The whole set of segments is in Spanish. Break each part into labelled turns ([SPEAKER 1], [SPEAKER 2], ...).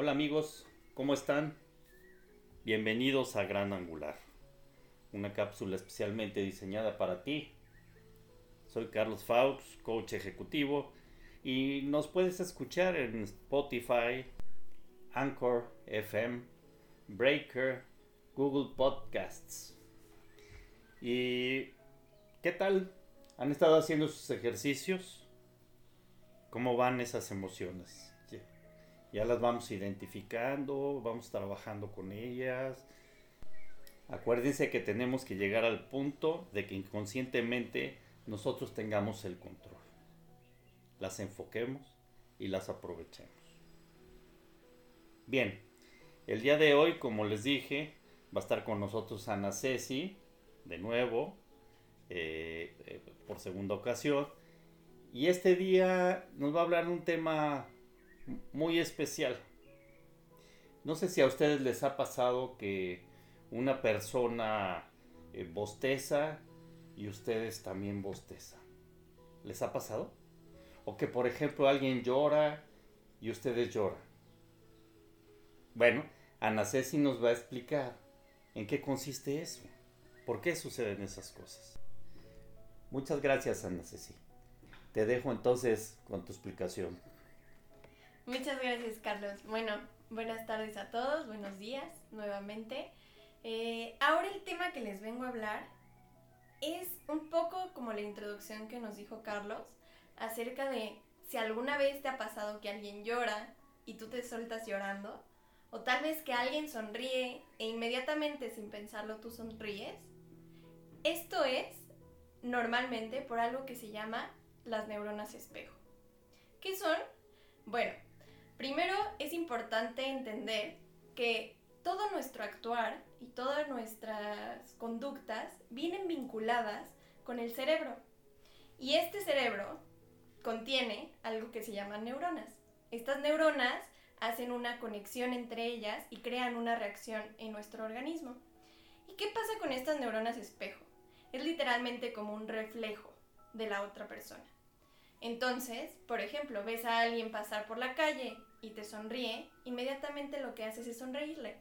[SPEAKER 1] Hola amigos, ¿cómo están? Bienvenidos a Gran Angular, una cápsula especialmente diseñada para ti. Soy Carlos Faux, coach ejecutivo, y nos puedes escuchar en Spotify, Anchor FM, Breaker, Google Podcasts. ¿Y qué tal? ¿Han estado haciendo sus ejercicios? ¿Cómo van esas emociones? Ya las vamos identificando, vamos trabajando con ellas. Acuérdense que tenemos que llegar al punto de que inconscientemente nosotros tengamos el control. Las enfoquemos y las aprovechemos. Bien, el día de hoy, como les dije, va a estar con nosotros Ana Ceci, de nuevo, eh, eh, por segunda ocasión. Y este día nos va a hablar un tema muy especial. No sé si a ustedes les ha pasado que una persona eh, bosteza y ustedes también bostezan. ¿Les ha pasado? O que por ejemplo alguien llora y ustedes lloran. Bueno, Ana Ceci nos va a explicar en qué consiste eso. ¿Por qué suceden esas cosas? Muchas gracias, Ana Ceci. Te dejo entonces con tu explicación.
[SPEAKER 2] Muchas gracias, Carlos. Bueno, buenas tardes a todos, buenos días nuevamente. Eh, ahora el tema que les vengo a hablar es un poco como la introducción que nos dijo Carlos acerca de si alguna vez te ha pasado que alguien llora y tú te sueltas llorando, o tal vez que alguien sonríe e inmediatamente sin pensarlo tú sonríes. Esto es normalmente por algo que se llama las neuronas espejo. ¿Qué son? Bueno, Primero es importante entender que todo nuestro actuar y todas nuestras conductas vienen vinculadas con el cerebro. Y este cerebro contiene algo que se llaman neuronas. Estas neuronas hacen una conexión entre ellas y crean una reacción en nuestro organismo. ¿Y qué pasa con estas neuronas espejo? Es literalmente como un reflejo de la otra persona. Entonces, por ejemplo, ves a alguien pasar por la calle y te sonríe, inmediatamente lo que haces es sonreírle.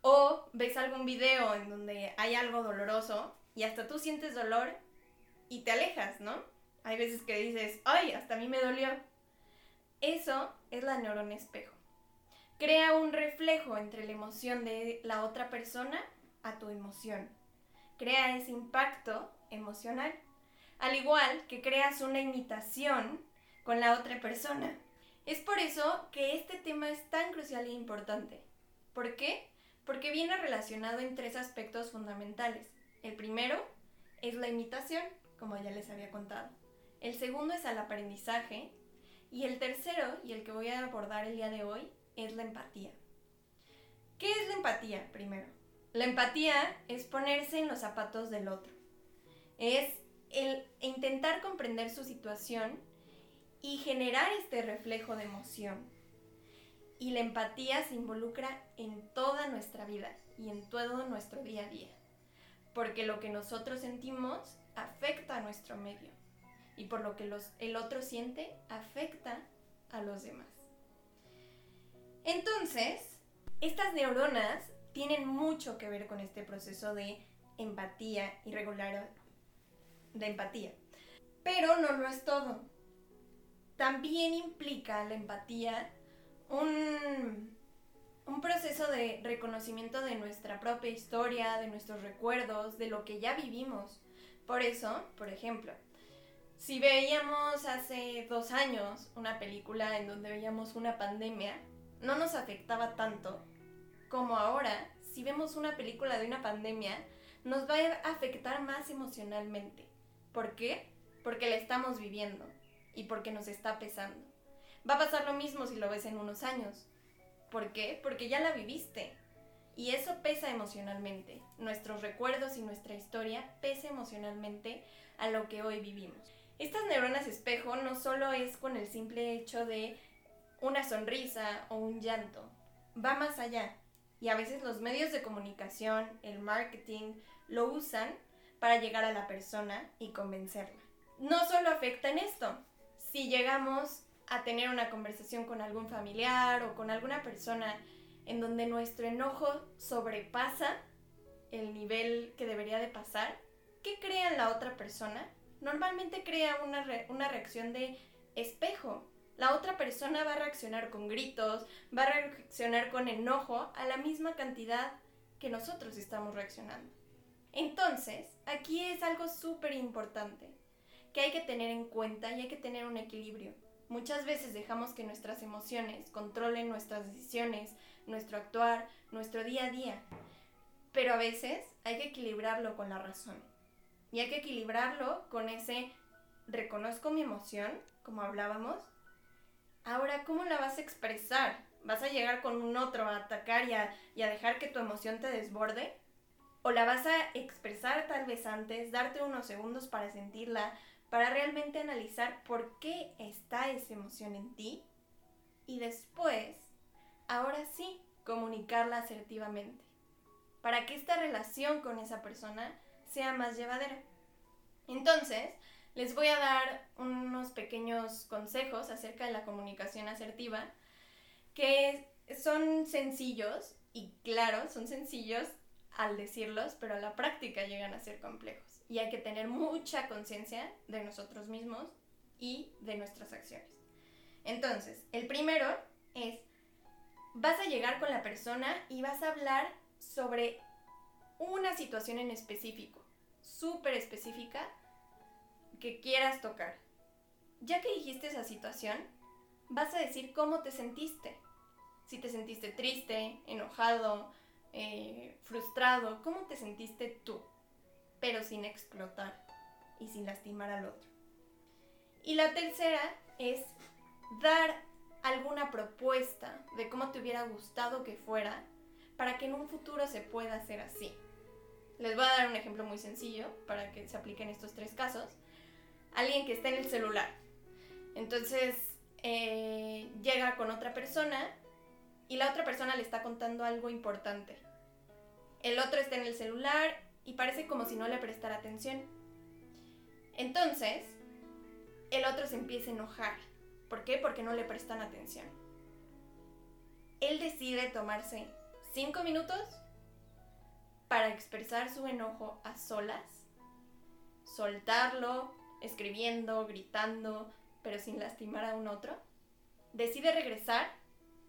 [SPEAKER 2] O ves algún video en donde hay algo doloroso y hasta tú sientes dolor y te alejas, ¿no? Hay veces que dices, ay, hasta a mí me dolió. Eso es la neurona espejo. Crea un reflejo entre la emoción de la otra persona a tu emoción. Crea ese impacto emocional. Al igual que creas una imitación con la otra persona. Es por eso que este tema es tan crucial e importante. ¿Por qué? Porque viene relacionado en tres aspectos fundamentales. El primero es la imitación, como ya les había contado. El segundo es el aprendizaje. Y el tercero, y el que voy a abordar el día de hoy, es la empatía. ¿Qué es la empatía primero? La empatía es ponerse en los zapatos del otro. Es el intentar comprender su situación y generar este reflejo de emoción. Y la empatía se involucra en toda nuestra vida y en todo nuestro día a día, porque lo que nosotros sentimos afecta a nuestro medio y por lo que el otro siente afecta a los demás. Entonces, estas neuronas tienen mucho que ver con este proceso de empatía y regular de empatía. Pero no lo es todo también implica la empatía un, un proceso de reconocimiento de nuestra propia historia, de nuestros recuerdos, de lo que ya vivimos. Por eso, por ejemplo, si veíamos hace dos años una película en donde veíamos una pandemia, no nos afectaba tanto como ahora, si vemos una película de una pandemia, nos va a afectar más emocionalmente. ¿Por qué? Porque la estamos viviendo y porque nos está pesando. Va a pasar lo mismo si lo ves en unos años. ¿Por qué? Porque ya la viviste. Y eso pesa emocionalmente. Nuestros recuerdos y nuestra historia pesa emocionalmente a lo que hoy vivimos. Estas neuronas espejo no solo es con el simple hecho de una sonrisa o un llanto, va más allá. Y a veces los medios de comunicación, el marketing, lo usan para llegar a la persona y convencerla. No solo afecta en esto, si llegamos a tener una conversación con algún familiar o con alguna persona en donde nuestro enojo sobrepasa el nivel que debería de pasar, ¿qué crea en la otra persona? Normalmente crea una, una reacción de espejo. La otra persona va a reaccionar con gritos, va a reaccionar con enojo a la misma cantidad que nosotros estamos reaccionando. Entonces, aquí es algo súper importante que hay que tener en cuenta y hay que tener un equilibrio. Muchas veces dejamos que nuestras emociones controlen nuestras decisiones, nuestro actuar, nuestro día a día. Pero a veces hay que equilibrarlo con la razón. Y hay que equilibrarlo con ese reconozco mi emoción, como hablábamos. Ahora, ¿cómo la vas a expresar? ¿Vas a llegar con un otro a atacar y a, y a dejar que tu emoción te desborde? ¿O la vas a expresar tal vez antes, darte unos segundos para sentirla, para realmente analizar por qué está esa emoción en ti y después, ahora sí, comunicarla asertivamente, para que esta relación con esa persona sea más llevadera. Entonces, les voy a dar unos pequeños consejos acerca de la comunicación asertiva que son sencillos y claro, son sencillos al decirlos, pero a la práctica llegan a ser complejos y hay que tener mucha conciencia de nosotros mismos y de nuestras acciones. Entonces, el primero es, vas a llegar con la persona y vas a hablar sobre una situación en específico, súper específica, que quieras tocar. Ya que dijiste esa situación, vas a decir cómo te sentiste. Si te sentiste triste, enojado, eh, frustrado, ¿cómo te sentiste tú? Pero sin explotar y sin lastimar al otro. Y la tercera es dar alguna propuesta de cómo te hubiera gustado que fuera para que en un futuro se pueda hacer así. Les voy a dar un ejemplo muy sencillo para que se apliquen estos tres casos. Alguien que está en el celular. Entonces eh, llega con otra persona y la otra persona le está contando algo importante. El otro está en el celular y parece como si no le prestara atención. Entonces, el otro se empieza a enojar. ¿Por qué? Porque no le prestan atención. Él decide tomarse cinco minutos para expresar su enojo a solas, soltarlo, escribiendo, gritando, pero sin lastimar a un otro. Decide regresar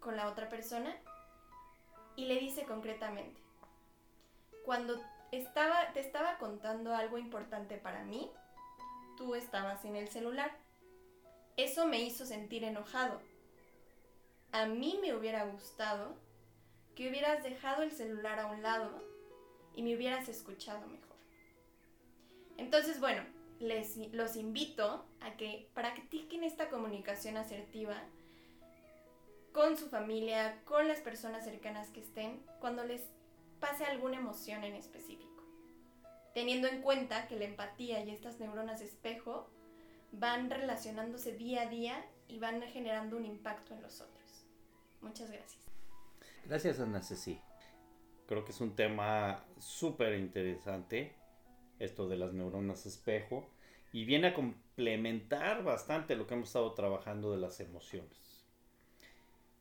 [SPEAKER 2] con la otra persona y le dice concretamente, cuando estaba, te estaba contando algo importante para mí, tú estabas en el celular. Eso me hizo sentir enojado. A mí me hubiera gustado que hubieras dejado el celular a un lado y me hubieras escuchado mejor. Entonces, bueno, les, los invito a que practiquen esta comunicación asertiva con su familia, con las personas cercanas que estén, cuando les pase alguna emoción en específico, teniendo en cuenta que la empatía y estas neuronas espejo van relacionándose día a día y van generando un impacto en los otros. Muchas gracias.
[SPEAKER 1] Gracias, Ana Ceci. Creo que es un tema súper interesante, esto de las neuronas espejo, y viene a complementar bastante lo que hemos estado trabajando de las emociones.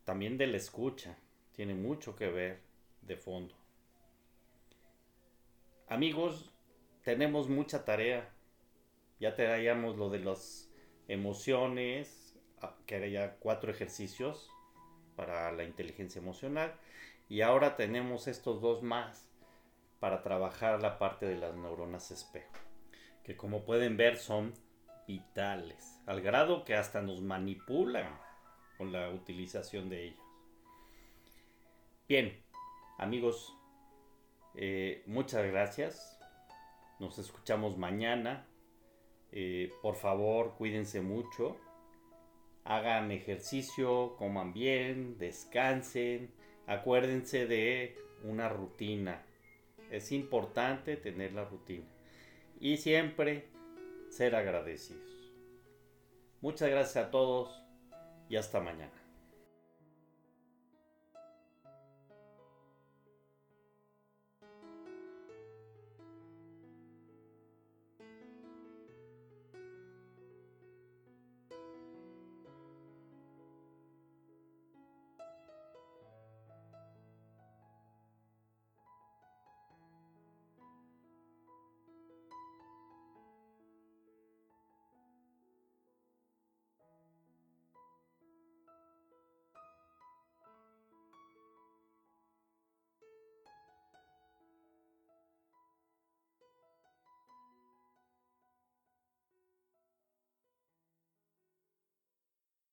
[SPEAKER 1] También de la escucha, tiene mucho que ver de fondo. Amigos, tenemos mucha tarea. Ya traíamos lo de las emociones, ah, que era ya cuatro ejercicios para la inteligencia emocional. Y ahora tenemos estos dos más para trabajar la parte de las neuronas espejo, que como pueden ver son vitales, al grado que hasta nos manipulan con la utilización de ellos. Bien, amigos, eh, muchas gracias. Nos escuchamos mañana. Eh, por favor, cuídense mucho. Hagan ejercicio, coman bien, descansen. Acuérdense de una rutina. Es importante tener la rutina. Y siempre ser agradecidos. Muchas gracias a todos y hasta mañana.